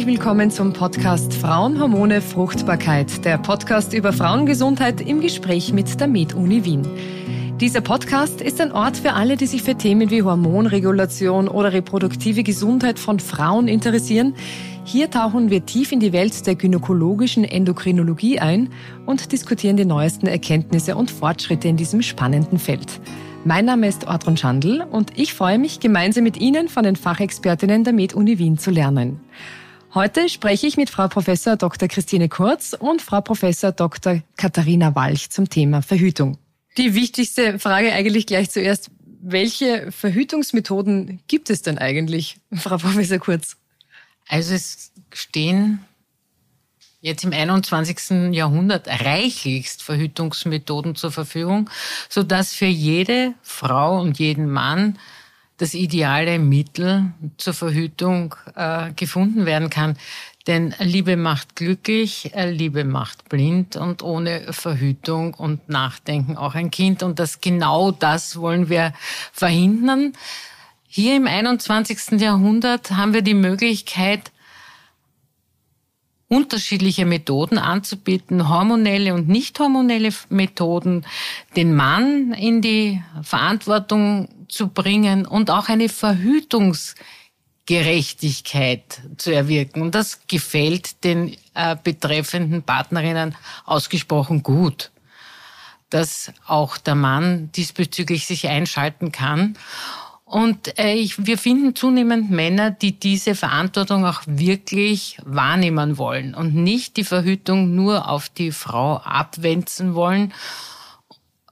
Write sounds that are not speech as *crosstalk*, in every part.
Herzlich willkommen zum Podcast Frauen, Hormone, Fruchtbarkeit, der Podcast über Frauengesundheit im Gespräch mit der Med-Uni Wien. Dieser Podcast ist ein Ort für alle, die sich für Themen wie Hormonregulation oder reproduktive Gesundheit von Frauen interessieren. Hier tauchen wir tief in die Welt der gynäkologischen Endokrinologie ein und diskutieren die neuesten Erkenntnisse und Fortschritte in diesem spannenden Feld. Mein Name ist Ortrun Schandl und ich freue mich, gemeinsam mit Ihnen von den Fachexpertinnen der Med-Uni Wien zu lernen. Heute spreche ich mit Frau Professor Dr. Christine Kurz und Frau Professor Dr. Katharina Walch zum Thema Verhütung. Die wichtigste Frage eigentlich gleich zuerst. Welche Verhütungsmethoden gibt es denn eigentlich, *laughs* Frau Professor Kurz? Also es stehen jetzt im 21. Jahrhundert reichlichst Verhütungsmethoden zur Verfügung, so dass für jede Frau und jeden Mann das ideale Mittel zur Verhütung äh, gefunden werden kann. Denn Liebe macht glücklich, äh, Liebe macht blind und ohne Verhütung und Nachdenken auch ein Kind. Und das genau das wollen wir verhindern. Hier im 21. Jahrhundert haben wir die Möglichkeit, unterschiedliche Methoden anzubieten, hormonelle und nicht hormonelle Methoden, den Mann in die Verantwortung zu bringen und auch eine Verhütungsgerechtigkeit zu erwirken. Und das gefällt den äh, betreffenden Partnerinnen ausgesprochen gut, dass auch der Mann diesbezüglich sich einschalten kann und äh, ich, wir finden zunehmend Männer, die diese Verantwortung auch wirklich wahrnehmen wollen und nicht die Verhütung nur auf die Frau abwenden wollen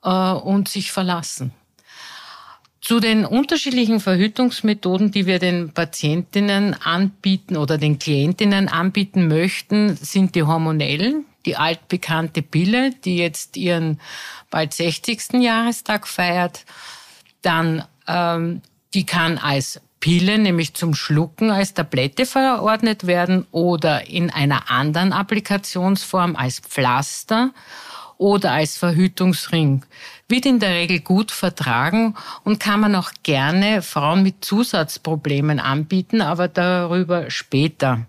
äh, und sich verlassen. Zu den unterschiedlichen Verhütungsmethoden, die wir den Patientinnen anbieten oder den Klientinnen anbieten möchten, sind die hormonellen, die altbekannte Pille, die jetzt ihren bald 60. Jahrestag feiert. Dann ähm, die kann als Pille, nämlich zum Schlucken als Tablette verordnet werden oder in einer anderen Applikationsform als Pflaster oder als Verhütungsring. Wird in der Regel gut vertragen und kann man auch gerne Frauen mit Zusatzproblemen anbieten, aber darüber später.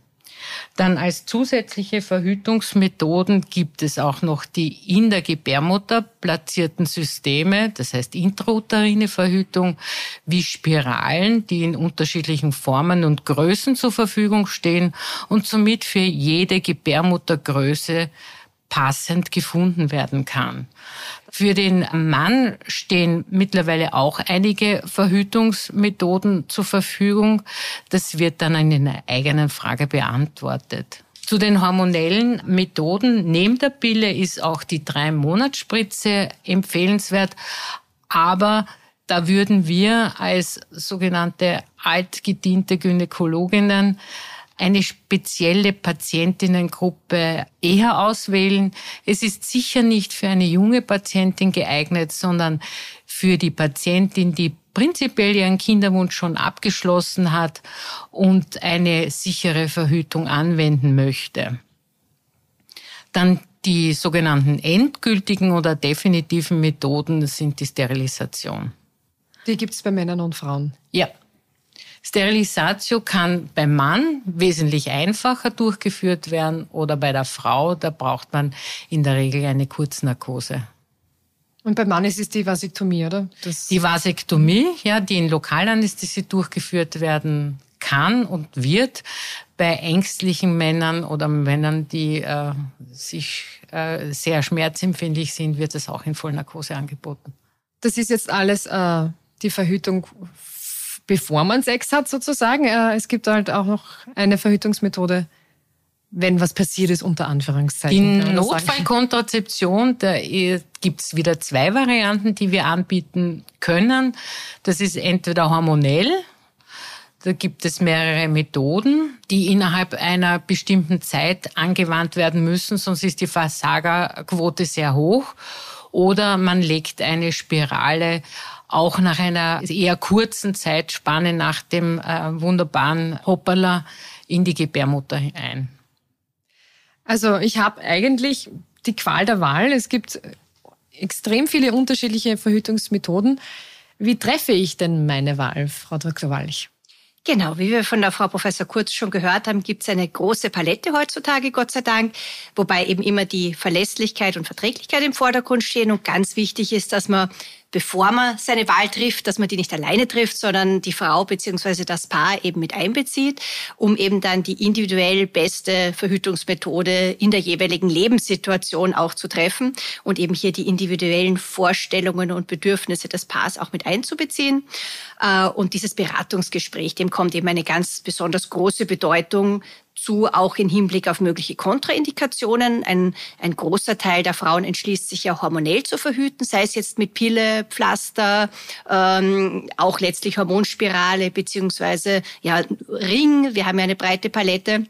Dann als zusätzliche Verhütungsmethoden gibt es auch noch die in der Gebärmutter platzierten Systeme, das heißt intrauterine Verhütung, wie Spiralen, die in unterschiedlichen Formen und Größen zur Verfügung stehen und somit für jede Gebärmuttergröße passend gefunden werden kann. Für den Mann stehen mittlerweile auch einige Verhütungsmethoden zur Verfügung. Das wird dann in einer eigenen Frage beantwortet. Zu den hormonellen Methoden neben der Pille ist auch die Drei-Monats-Spritze empfehlenswert. Aber da würden wir als sogenannte altgediente Gynäkologinnen eine spezielle Patientinnengruppe eher auswählen. Es ist sicher nicht für eine junge Patientin geeignet, sondern für die Patientin, die prinzipiell ihren Kinderwunsch schon abgeschlossen hat und eine sichere Verhütung anwenden möchte. Dann die sogenannten endgültigen oder definitiven Methoden sind die Sterilisation. Die gibt es bei Männern und Frauen. Ja, Sterilisatio kann beim Mann wesentlich einfacher durchgeführt werden oder bei der Frau, da braucht man in der Regel eine Kurznarkose. Und beim Mann ist es die Vasektomie, oder? Das die Vasektomie, ja, die in Lokalanästhesie durchgeführt werden kann und wird. Bei ängstlichen Männern oder Männern, die äh, sich äh, sehr schmerzempfindlich sind, wird es auch in Vollnarkose angeboten. Das ist jetzt alles äh, die Verhütung bevor man Sex hat sozusagen. Äh, es gibt halt auch noch eine Verhütungsmethode, wenn was passiert ist, unter Anführungszeichen. Die Notfallkontrazeption, da gibt es wieder zwei Varianten, die wir anbieten können. Das ist entweder hormonell, da gibt es mehrere Methoden, die innerhalb einer bestimmten Zeit angewandt werden müssen, sonst ist die Versagerquote sehr hoch. Oder man legt eine Spirale auch nach einer eher kurzen Zeitspanne nach dem äh, wunderbaren Hoppala in die Gebärmutter ein. Also ich habe eigentlich die Qual der Wahl. Es gibt extrem viele unterschiedliche Verhütungsmethoden. Wie treffe ich denn meine Wahl, Frau Dr. Walch? Genau, wie wir von der Frau Professor Kurz schon gehört haben, gibt es eine große Palette heutzutage, Gott sei Dank, wobei eben immer die Verlässlichkeit und Verträglichkeit im Vordergrund stehen. Und ganz wichtig ist, dass man bevor man seine Wahl trifft, dass man die nicht alleine trifft, sondern die Frau beziehungsweise das Paar eben mit einbezieht, um eben dann die individuell beste Verhütungsmethode in der jeweiligen Lebenssituation auch zu treffen und eben hier die individuellen Vorstellungen und Bedürfnisse des Paars auch mit einzubeziehen. Äh, und dieses Beratungsgespräch, dem kommt eben eine ganz besonders große Bedeutung zu, auch im Hinblick auf mögliche Kontraindikationen. Ein, ein großer Teil der Frauen entschließt sich ja hormonell zu verhüten, sei es jetzt mit Pille, Pflaster, ähm, auch letztlich Hormonspirale beziehungsweise ja Ring. Wir haben ja eine breite Palette.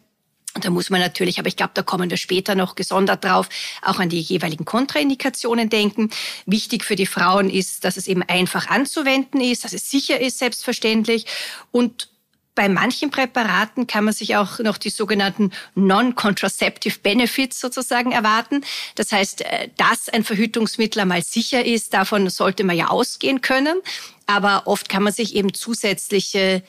Da muss man natürlich, aber ich glaube, da kommen wir später noch gesondert drauf, auch an die jeweiligen Kontraindikationen denken. Wichtig für die Frauen ist, dass es eben einfach anzuwenden ist, dass es sicher ist, selbstverständlich. Und bei manchen Präparaten kann man sich auch noch die sogenannten Non-Contraceptive Benefits sozusagen erwarten. Das heißt, äh, dass ein Verhütungsmittel einmal sicher ist, davon sollte man ja ausgehen können. Aber oft kann man sich eben zusätzliche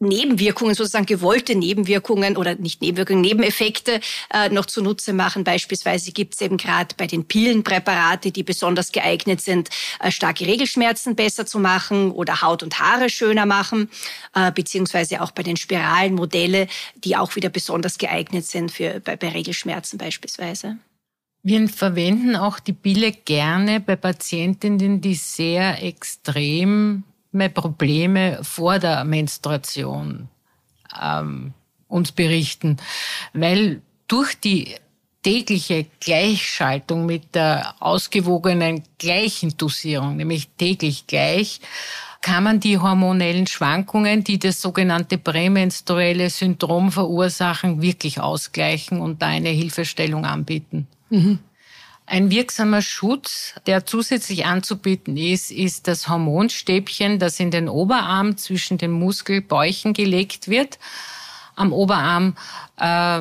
Nebenwirkungen, sozusagen gewollte Nebenwirkungen oder nicht Nebenwirkungen, Nebeneffekte äh, noch zunutze machen. Beispielsweise gibt es eben gerade bei den Pilenpräparate, die besonders geeignet sind, äh, starke Regelschmerzen besser zu machen oder Haut und Haare schöner machen, äh, beziehungsweise auch bei den Spiralenmodelle, die auch wieder besonders geeignet sind für bei, bei Regelschmerzen beispielsweise. Wir verwenden auch die Pille gerne bei Patientinnen, die sehr extrem Probleme vor der Menstruation ähm, uns berichten, weil durch die tägliche Gleichschaltung mit der ausgewogenen gleichen Dosierung, nämlich täglich gleich, kann man die hormonellen Schwankungen, die das sogenannte prämenstruelle Syndrom verursachen, wirklich ausgleichen und da eine Hilfestellung anbieten. Mhm. Ein wirksamer Schutz, der zusätzlich anzubieten ist, ist das Hormonstäbchen, das in den Oberarm zwischen den Muskelbäuchen gelegt wird. Am Oberarm äh,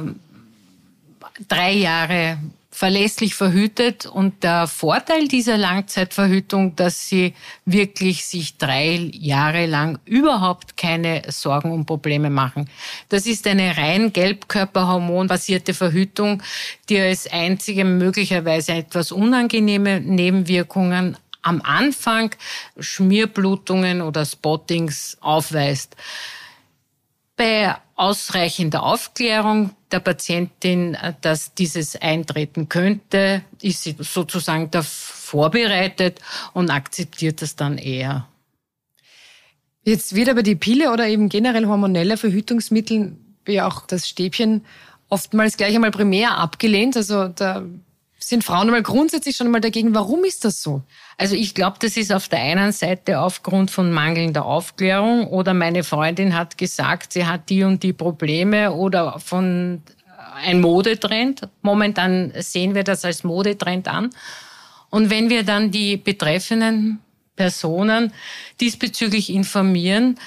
drei Jahre verlässlich verhütet. Und der Vorteil dieser Langzeitverhütung, dass sie wirklich sich drei Jahre lang überhaupt keine Sorgen und Probleme machen. Das ist eine rein Gelbkörperhormonbasierte Verhütung, die als einzige möglicherweise etwas unangenehme Nebenwirkungen am Anfang Schmierblutungen oder Spottings aufweist. Bei ausreichender Aufklärung der Patientin, äh, dass dieses eintreten könnte, ist sie sozusagen da vorbereitet und akzeptiert das dann eher. Jetzt wird aber die Pille oder eben generell hormonelle Verhütungsmittel, wie auch das Stäbchen, oftmals gleich einmal primär abgelehnt. Also da sind Frauen einmal grundsätzlich schon mal dagegen. Warum ist das so? Also ich glaube, das ist auf der einen Seite aufgrund von mangelnder Aufklärung oder meine Freundin hat gesagt, sie hat die und die Probleme oder von äh, ein Modetrend. Momentan sehen wir das als Modetrend an. Und wenn wir dann die betreffenden Personen diesbezüglich informieren,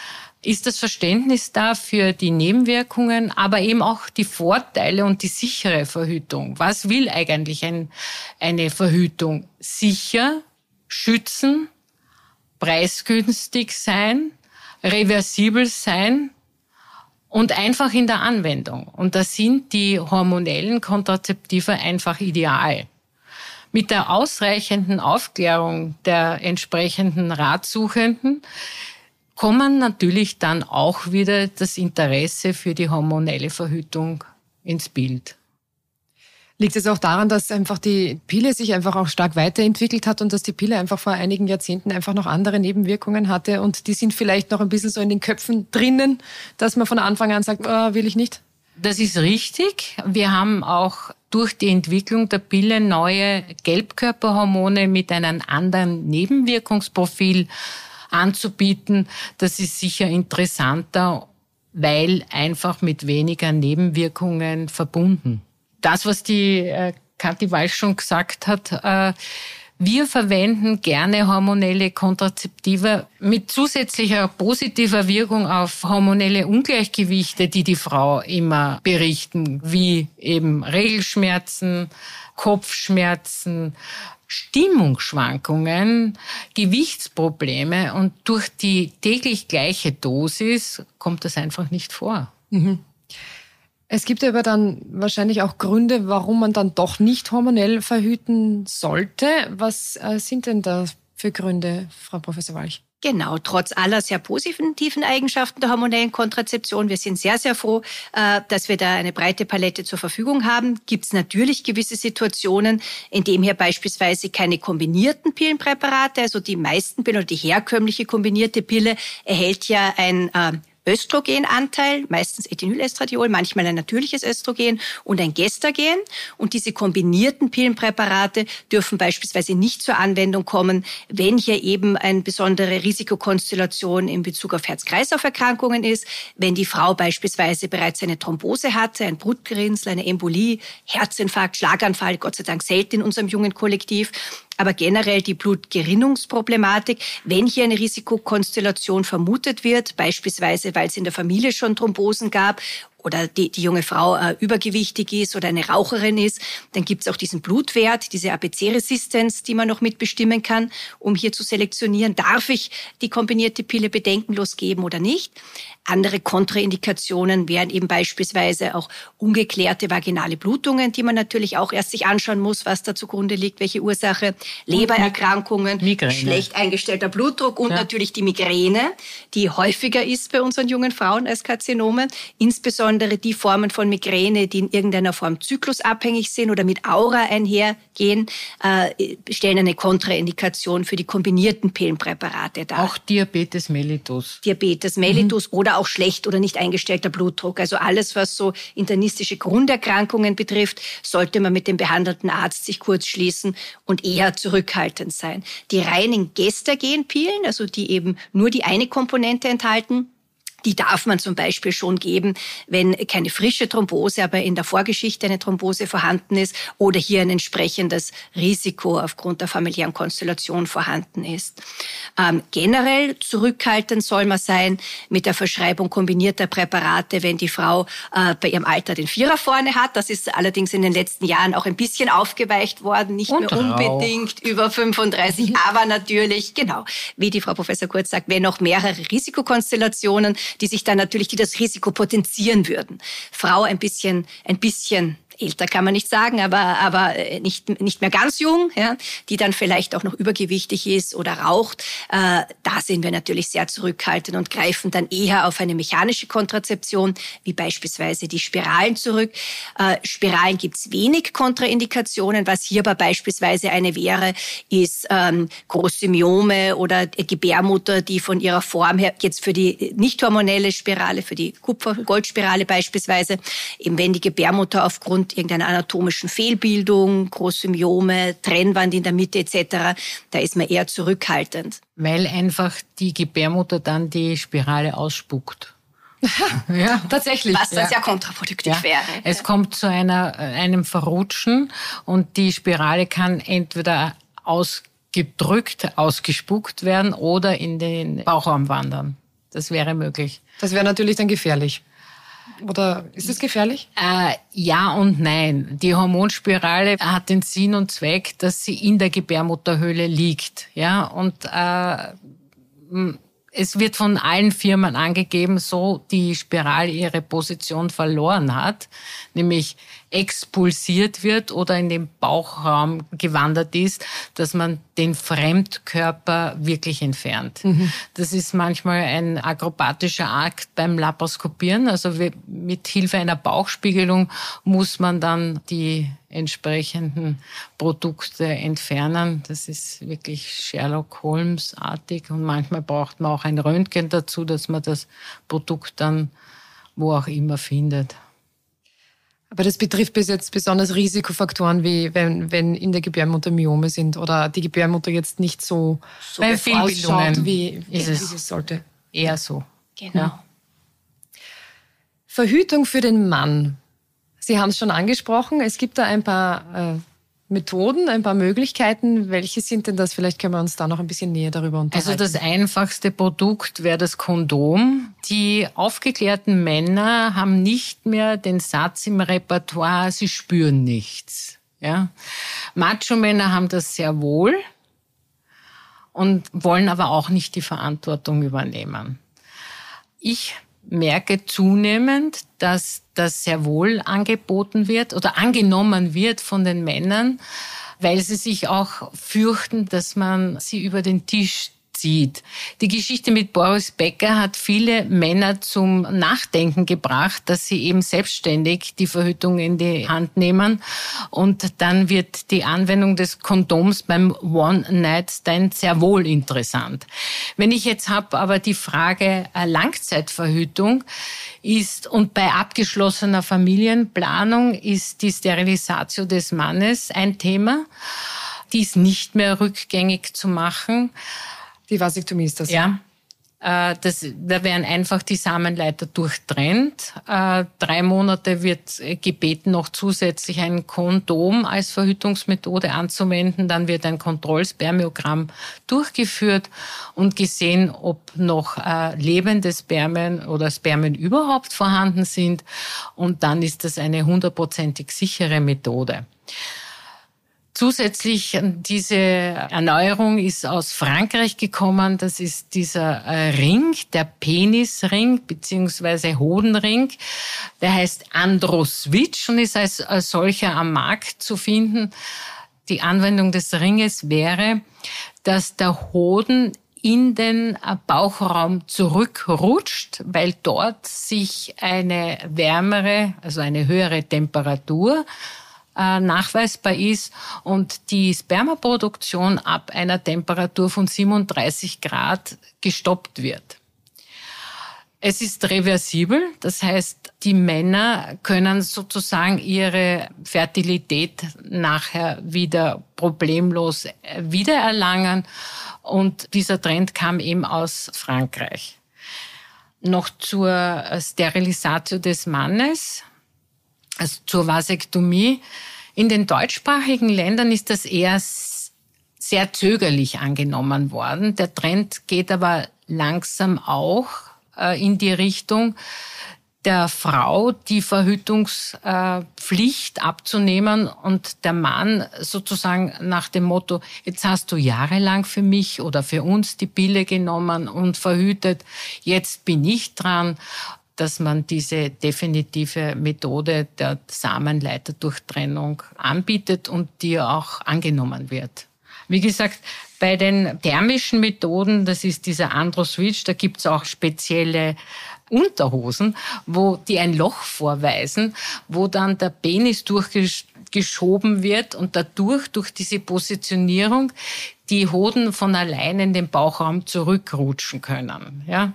ist das Verständnis da für die Nebenwirkungen, aber eben auch die Vorteile und die sichere Verhütung. Was will eigentlich ein, eine Verhütung? Sicher, schützen, preisgünstig sein, reversibel sein und einfach in der Anwendung. Und da sind die hormonellen Kontrazeptive einfach ideal. Mit der ausreichenden Aufklärung der entsprechenden Ratsuchenden kommen natürlich dann auch wieder das Interesse für die hormonelle Verhütung ins Bild. Liegt es auch daran, dass einfach die Pille sich einfach auch stark weiterentwickelt hat und dass die Pille einfach vor einigen Jahrzehnten einfach noch andere Nebenwirkungen hatte und die sind vielleicht noch ein bisschen so in den Köpfen drinnen, dass man von Anfang an sagt, oh, will ich nicht? Das ist richtig. Wir haben auch durch die Entwicklung der Pille neue Gelbkörperhormone mit einem anderen Nebenwirkungsprofil anzubieten. Das ist sicher interessanter, weil einfach mit weniger Nebenwirkungen verbunden das, was die äh, Kathi Walsch schon gesagt hat, äh, wir verwenden gerne hormonelle Kontrazeptive mit zusätzlicher positiver Wirkung auf hormonelle Ungleichgewichte, die die Frau immer berichten, wie eben Regelschmerzen, Kopfschmerzen, Stimmungsschwankungen, Gewichtsprobleme und durch die täglich gleiche Dosis kommt das einfach nicht vor. Mhm. Es gibt aber dann wahrscheinlich auch Gründe, warum man dann doch nicht hormonell verhüten sollte. Was äh, sind denn da für Gründe, Frau Professor Walch? Genau, trotz aller sehr positiven Eigenschaften der hormonellen Kontrazeption. Wir sind sehr, sehr froh, äh, dass wir da eine breite Palette zur Verfügung haben. Gibt es natürlich gewisse Situationen, in denen hier beispielsweise keine kombinierten Pillenpräparate, also die meisten Pillen oder die herkömmliche kombinierte Pille erhält ja ein äh, Östrogenanteil, meistens Ethinylestradiol, manchmal ein natürliches Östrogen und ein Gestagen. Und diese kombinierten Pillenpräparate dürfen beispielsweise nicht zur Anwendung kommen, wenn hier eben eine besondere Risikokonstellation in Bezug auf Herz-Kreislauf-Erkrankungen ist, wenn die Frau beispielsweise bereits eine Thrombose hatte, ein Brutgerinnsel, eine Embolie, Herzinfarkt, Schlaganfall, Gott sei Dank selten in unserem jungen Kollektiv aber generell die Blutgerinnungsproblematik, wenn hier eine Risikokonstellation vermutet wird, beispielsweise weil es in der Familie schon Thrombosen gab oder die, die junge Frau äh, übergewichtig ist oder eine Raucherin ist, dann gibt es auch diesen Blutwert, diese ABC-Resistenz, die man noch mitbestimmen kann, um hier zu selektionieren, darf ich die kombinierte Pille bedenkenlos geben oder nicht. Andere Kontraindikationen wären eben beispielsweise auch ungeklärte vaginale Blutungen, die man natürlich auch erst sich anschauen muss, was da zugrunde liegt, welche Ursache, Lebererkrankungen, Migräne. schlecht eingestellter Blutdruck und ja. natürlich die Migräne, die häufiger ist bei unseren jungen Frauen als Karzinome, insbesondere die Formen von Migräne, die in irgendeiner Form zyklusabhängig sind oder mit Aura einhergehen, äh, stellen eine Kontraindikation für die kombinierten Pillenpräparate dar. Auch Diabetes mellitus. Diabetes mellitus mhm. oder auch schlecht oder nicht eingestellter Blutdruck. Also alles, was so internistische Grunderkrankungen betrifft, sollte man mit dem behandelten Arzt sich kurz schließen und eher zurückhaltend sein. Die reinen Gestagenpilen, also die eben nur die eine Komponente enthalten, die darf man zum Beispiel schon geben, wenn keine frische Thrombose, aber in der Vorgeschichte eine Thrombose vorhanden ist oder hier ein entsprechendes Risiko aufgrund der familiären Konstellation vorhanden ist. Ähm, generell zurückhaltend soll man sein mit der Verschreibung kombinierter Präparate, wenn die Frau äh, bei ihrem Alter den Vierer vorne hat. Das ist allerdings in den letzten Jahren auch ein bisschen aufgeweicht worden, nicht Und mehr unbedingt über 35, aber natürlich, genau, wie die Frau Professor Kurz sagt, wenn noch mehrere Risikokonstellationen die sich dann natürlich, die das Risiko potenzieren würden. Frau ein bisschen, ein bisschen älter kann man nicht sagen, aber, aber äh, nicht, nicht mehr ganz jung, ja, die dann vielleicht auch noch übergewichtig ist oder raucht, äh, da sind wir natürlich sehr zurückhaltend und greifen dann eher auf eine mechanische Kontrazeption, wie beispielsweise die Spiralen zurück. Äh, Spiralen gibt's wenig Kontraindikationen. Was hier aber beispielsweise eine wäre, ist ähm, große Myome oder Gebärmutter, die von ihrer Form her jetzt für die nicht hormonelle Spirale, für die Kupfer-Goldspirale beispielsweise, eben wenn die Gebärmutter aufgrund irgendeiner anatomischen Fehlbildung, große Myome, Trennwand in der Mitte etc., da ist man eher zurückhaltend. Weil einfach die Gebärmutter dann die Spirale ausspuckt. *laughs* ja, tatsächlich. Was dann ja. sehr kontraproduktiv ja. wäre. Es kommt zu einer, einem Verrutschen und die Spirale kann entweder ausgedrückt, ausgespuckt werden oder in den Bauchraum wandern. Das wäre möglich. Das wäre natürlich dann gefährlich. Oder ist es gefährlich? Äh, ja und nein. Die Hormonspirale hat den Sinn und Zweck, dass sie in der Gebärmutterhöhle liegt. Ja, und äh, es wird von allen Firmen angegeben, so die Spirale ihre Position verloren hat, nämlich expulsiert wird oder in den Bauchraum gewandert ist, dass man den Fremdkörper wirklich entfernt. Mhm. Das ist manchmal ein akrobatischer Akt beim Laparoskopieren. Also mit Hilfe einer Bauchspiegelung muss man dann die entsprechenden Produkte entfernen. Das ist wirklich Sherlock Holmes-artig und manchmal braucht man auch ein Röntgen dazu, dass man das Produkt dann wo auch immer findet. Aber das betrifft bis jetzt besonders Risikofaktoren, wie wenn, wenn in der Gebärmutter Myome sind oder die Gebärmutter jetzt nicht so, so bei Fehlbildungen wie, wie, es wie es sollte. Eher so. Genau. Ja. Verhütung für den Mann. Sie haben es schon angesprochen. Es gibt da ein paar äh, Methoden, ein paar Möglichkeiten. Welche sind denn das? Vielleicht können wir uns da noch ein bisschen näher darüber unterhalten. Also das einfachste Produkt wäre das Kondom. Die aufgeklärten Männer haben nicht mehr den Satz im Repertoire, sie spüren nichts. Ja? Macho-Männer haben das sehr wohl und wollen aber auch nicht die Verantwortung übernehmen. Ich merke zunehmend, dass das sehr wohl angeboten wird oder angenommen wird von den Männern, weil sie sich auch fürchten, dass man sie über den Tisch zieht. Die Geschichte mit Boris Becker hat viele Männer zum Nachdenken gebracht, dass sie eben selbstständig die Verhütung in die Hand nehmen. Und dann wird die Anwendung des Kondoms beim One-Night-Stand sehr wohl interessant. Wenn ich jetzt habe aber die Frage äh, Langzeitverhütung ist und bei abgeschlossener Familienplanung ist die Sterilisation des Mannes ein Thema. Die ist nicht mehr rückgängig zu machen. Die Vasektomie ist das? Ja. Äh, das, da werden einfach die Samenleiter durchtrennt. Äh, drei Monate wird gebeten, noch zusätzlich ein Kondom als Verhütungsmethode anzuwenden. Dann wird ein Kontrollspermiogramm durchgeführt und gesehen, ob noch äh, lebende Spermien oder Spermien überhaupt vorhanden sind. Und dann ist das eine hundertprozentig sichere Methode. Zusätzlich diese Erneuerung ist aus Frankreich gekommen. Das ist dieser äh, Ring, der Penisring beziehungsweise Hodenring. Der heißt Androswitch und ist als, als solcher am Markt zu finden. Die Anwendung des Ringes wäre, dass der Hoden in den Bauchraum zurückrutscht, weil dort sich eine wärmere, also eine höhere Temperatur äh, nachweisbar ist und die Spermaproduktion ab einer Temperatur von 37 Grad gestoppt wird. Es ist reversibel, das heißt, die Männer können sozusagen ihre Fertilität nachher wieder problemlos wiedererlangen und dieser Trend kam eben aus Frankreich. Noch zur Sterilisation des Mannes also zur Vasektomie. In den deutschsprachigen Ländern ist das eher sehr zögerlich angenommen worden. Der Trend geht aber langsam auch äh, in die Richtung, der Frau die Verhütungspflicht abzunehmen und der Mann sozusagen nach dem Motto, jetzt hast du jahrelang für mich oder für uns die Pille genommen und verhütet, jetzt bin ich dran dass man diese definitive Methode der Samenleiterdurchtrennung anbietet und die auch angenommen wird. Wie gesagt, bei den thermischen Methoden, das ist dieser Andro-Switch, da gibt's auch spezielle Unterhosen, wo die ein Loch vorweisen, wo dann der Penis durchgeschoben wird und dadurch, durch diese Positionierung, die Hoden von allein in den Bauchraum zurückrutschen können. Ja.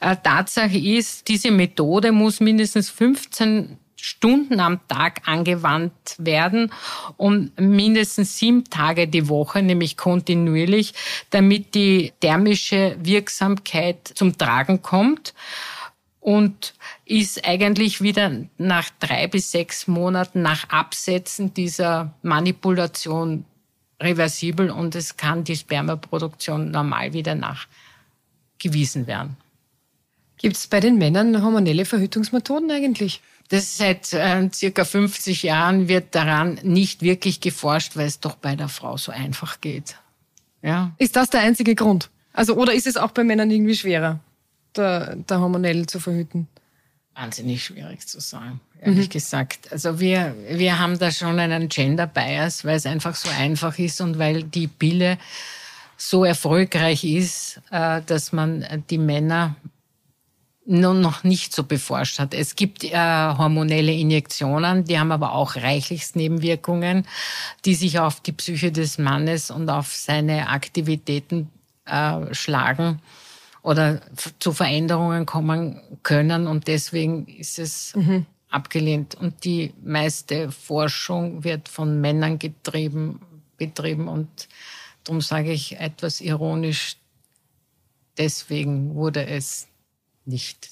Äh, Tatsache ist, diese Methode muss mindestens 15 Stunden am Tag angewandt werden und mindestens sieben Tage die Woche, nämlich kontinuierlich, damit die thermische Wirksamkeit zum Tragen kommt und ist eigentlich wieder nach drei bis sechs Monaten nach Absetzen dieser Manipulation reversibel und es kann die Spermaproduktion normal wieder nachgewiesen werden. Gibt es bei den Männern hormonelle Verhütungsmethoden eigentlich? Das seit äh, circa 50 Jahren wird daran nicht wirklich geforscht, weil es doch bei der Frau so einfach geht. Ja. Ist das der einzige Grund? Also oder ist es auch bei Männern irgendwie schwerer, da, da hormonell zu verhüten? Wahnsinnig schwierig zu sagen ehrlich mhm. gesagt. Also wir, wir haben da schon einen Gender Bias, weil es einfach so einfach ist und weil die Pille so erfolgreich ist, äh, dass man die Männer noch nicht so beforscht hat. Es gibt äh, hormonelle Injektionen, die haben aber auch reichlichst Nebenwirkungen, die sich auf die Psyche des Mannes und auf seine Aktivitäten äh, schlagen oder zu Veränderungen kommen können. Und deswegen ist es mhm abgelehnt. Und die meiste Forschung wird von Männern getrieben, betrieben. Und darum sage ich etwas ironisch, deswegen wurde es nicht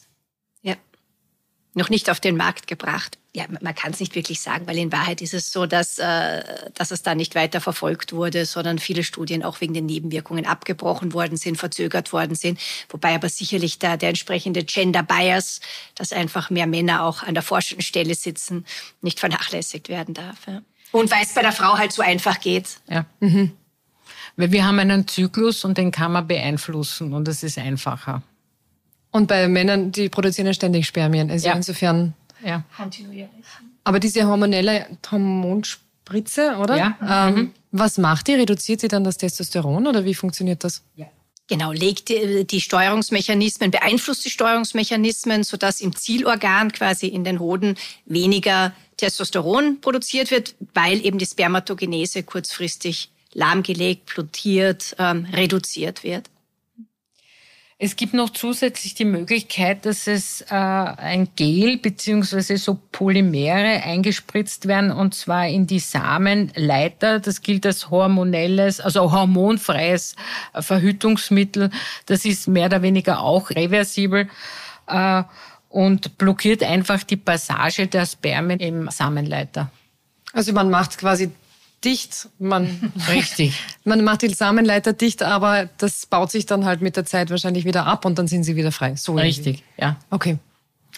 noch nicht auf den Markt gebracht. Ja, man kann es nicht wirklich sagen, weil in Wahrheit ist es so, dass, äh, dass es da nicht weiter verfolgt wurde, sondern viele Studien auch wegen den Nebenwirkungen abgebrochen worden sind, verzögert worden sind. Wobei aber sicherlich da der entsprechende Gender Bias, dass einfach mehr Männer auch an der forschenden Stelle sitzen, nicht vernachlässigt werden darf. Ja. Und weil es bei der Frau halt so einfach geht. Ja. Mhm. Weil wir haben einen Zyklus und den kann man beeinflussen und es ist einfacher. Und bei Männern, die produzieren ja ständig Spermien. Also ja. insofern. Ja. Kontinuierlich. Aber diese hormonelle Hormonspritze, oder? Ja. Ähm, mhm. Was macht die? Reduziert sie dann das Testosteron oder wie funktioniert das? Ja. Genau, legt die Steuerungsmechanismen, beeinflusst die Steuerungsmechanismen, sodass im Zielorgan quasi in den Hoden weniger Testosteron produziert wird, weil eben die Spermatogenese kurzfristig lahmgelegt, blutiert, ähm, reduziert wird. Es gibt noch zusätzlich die Möglichkeit, dass es äh, ein Gel beziehungsweise so Polymere eingespritzt werden und zwar in die Samenleiter. Das gilt als hormonelles, also hormonfreies Verhütungsmittel. Das ist mehr oder weniger auch reversibel. Äh, und blockiert einfach die Passage der Spermien im Samenleiter. Also man macht quasi dicht, man *laughs* richtig, man macht die Samenleiter dicht, aber das baut sich dann halt mit der Zeit wahrscheinlich wieder ab und dann sind sie wieder frei. So richtig, irgendwie. ja. Okay.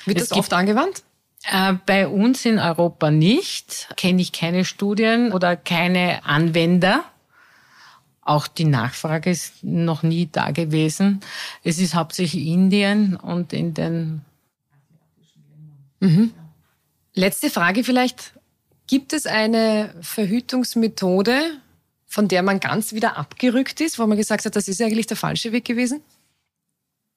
Wird es das oft angewandt? Äh, bei uns in Europa nicht, kenne ich keine Studien oder keine Anwender. Auch die Nachfrage ist noch nie da gewesen. Es ist hauptsächlich Indien und in den Mhm. Letzte Frage vielleicht. Gibt es eine Verhütungsmethode, von der man ganz wieder abgerückt ist, wo man gesagt hat, das ist eigentlich der falsche Weg gewesen?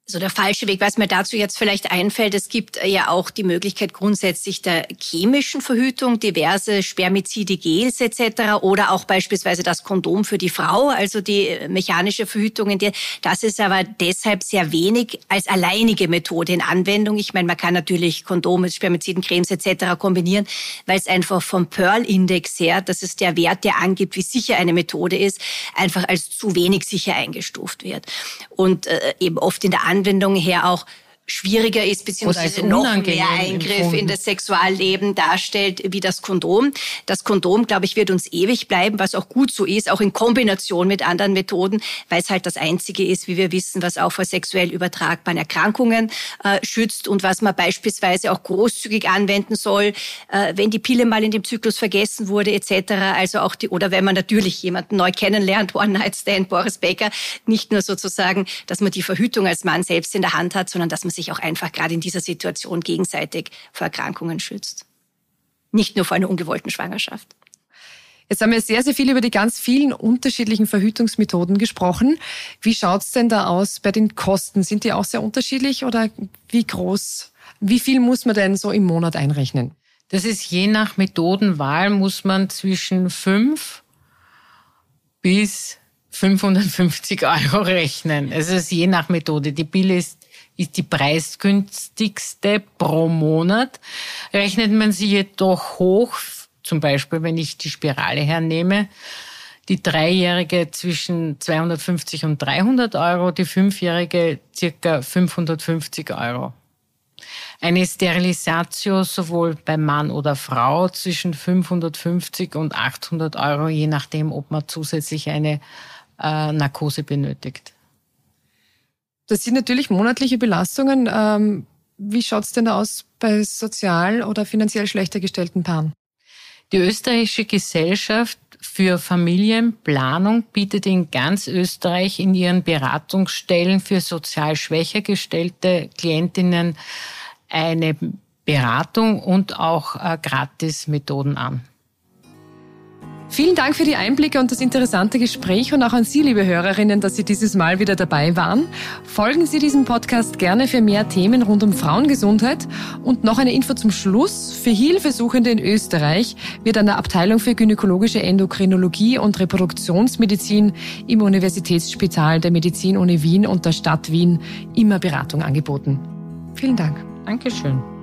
So der falsche Weg. Was mir dazu jetzt vielleicht einfällt, es gibt ja auch die Möglichkeit grundsätzlich der chemischen Verhütung, diverse Spermizide, Gels etc. oder auch beispielsweise das Kondom für die Frau, also die mechanische Verhütung. Das ist aber deshalb sehr wenig als alleinige Methode in Anwendung. Ich meine, man kann natürlich Kondome, Spermiziden, Cremes etc. kombinieren, weil es einfach vom Pearl-Index her, das ist der Wert, der angibt, wie sicher eine Methode ist, einfach als zu wenig sicher eingestuft wird. Und äh, eben oft in der Anwendung Anwendung her auch schwieriger ist, beziehungsweise noch mehr Eingriff in das Sexualleben darstellt wie das Kondom. Das Kondom, glaube ich, wird uns ewig bleiben, was auch gut so ist, auch in Kombination mit anderen Methoden, weil es halt das Einzige ist, wie wir wissen, was auch vor sexuell übertragbaren Erkrankungen äh, schützt und was man beispielsweise auch großzügig anwenden soll, äh, wenn die Pille mal in dem Zyklus vergessen wurde etc. Also auch die, oder wenn man natürlich jemanden neu kennenlernt, *laughs* One-Night-Stand, Boris Becker, nicht nur sozusagen, dass man die Verhütung als Mann selbst in der Hand hat, sondern dass man sich auch einfach gerade in dieser Situation gegenseitig vor Erkrankungen schützt. Nicht nur vor einer ungewollten Schwangerschaft. Jetzt haben wir sehr, sehr viel über die ganz vielen unterschiedlichen Verhütungsmethoden gesprochen. Wie schaut's denn da aus bei den Kosten? Sind die auch sehr unterschiedlich oder wie groß, wie viel muss man denn so im Monat einrechnen? Das ist je nach Methodenwahl muss man zwischen fünf bis 550 Euro rechnen. Es ist je nach Methode. Die Pille ist ist die preisgünstigste pro Monat. Rechnet man sie jedoch hoch, zum Beispiel wenn ich die Spirale hernehme, die Dreijährige zwischen 250 und 300 Euro, die Fünfjährige circa 550 Euro. Eine Sterilisatio sowohl bei Mann oder Frau zwischen 550 und 800 Euro, je nachdem, ob man zusätzlich eine äh, Narkose benötigt. Das sind natürlich monatliche Belastungen. Ähm, wie schaut's denn aus bei sozial oder finanziell schlechter gestellten Paaren? Die österreichische Gesellschaft für Familienplanung bietet in ganz Österreich in ihren Beratungsstellen für sozial schwächer gestellte Klientinnen eine Beratung und auch äh, Gratis-Methoden an. Vielen Dank für die Einblicke und das interessante Gespräch und auch an Sie, liebe Hörerinnen, dass Sie dieses Mal wieder dabei waren. Folgen Sie diesem Podcast gerne für mehr Themen rund um Frauengesundheit. Und noch eine Info zum Schluss. Für Hilfesuchende in Österreich wird an der Abteilung für gynäkologische Endokrinologie und Reproduktionsmedizin im Universitätsspital der Medizin Uni Wien und der Stadt Wien immer Beratung angeboten. Vielen Dank. Dankeschön.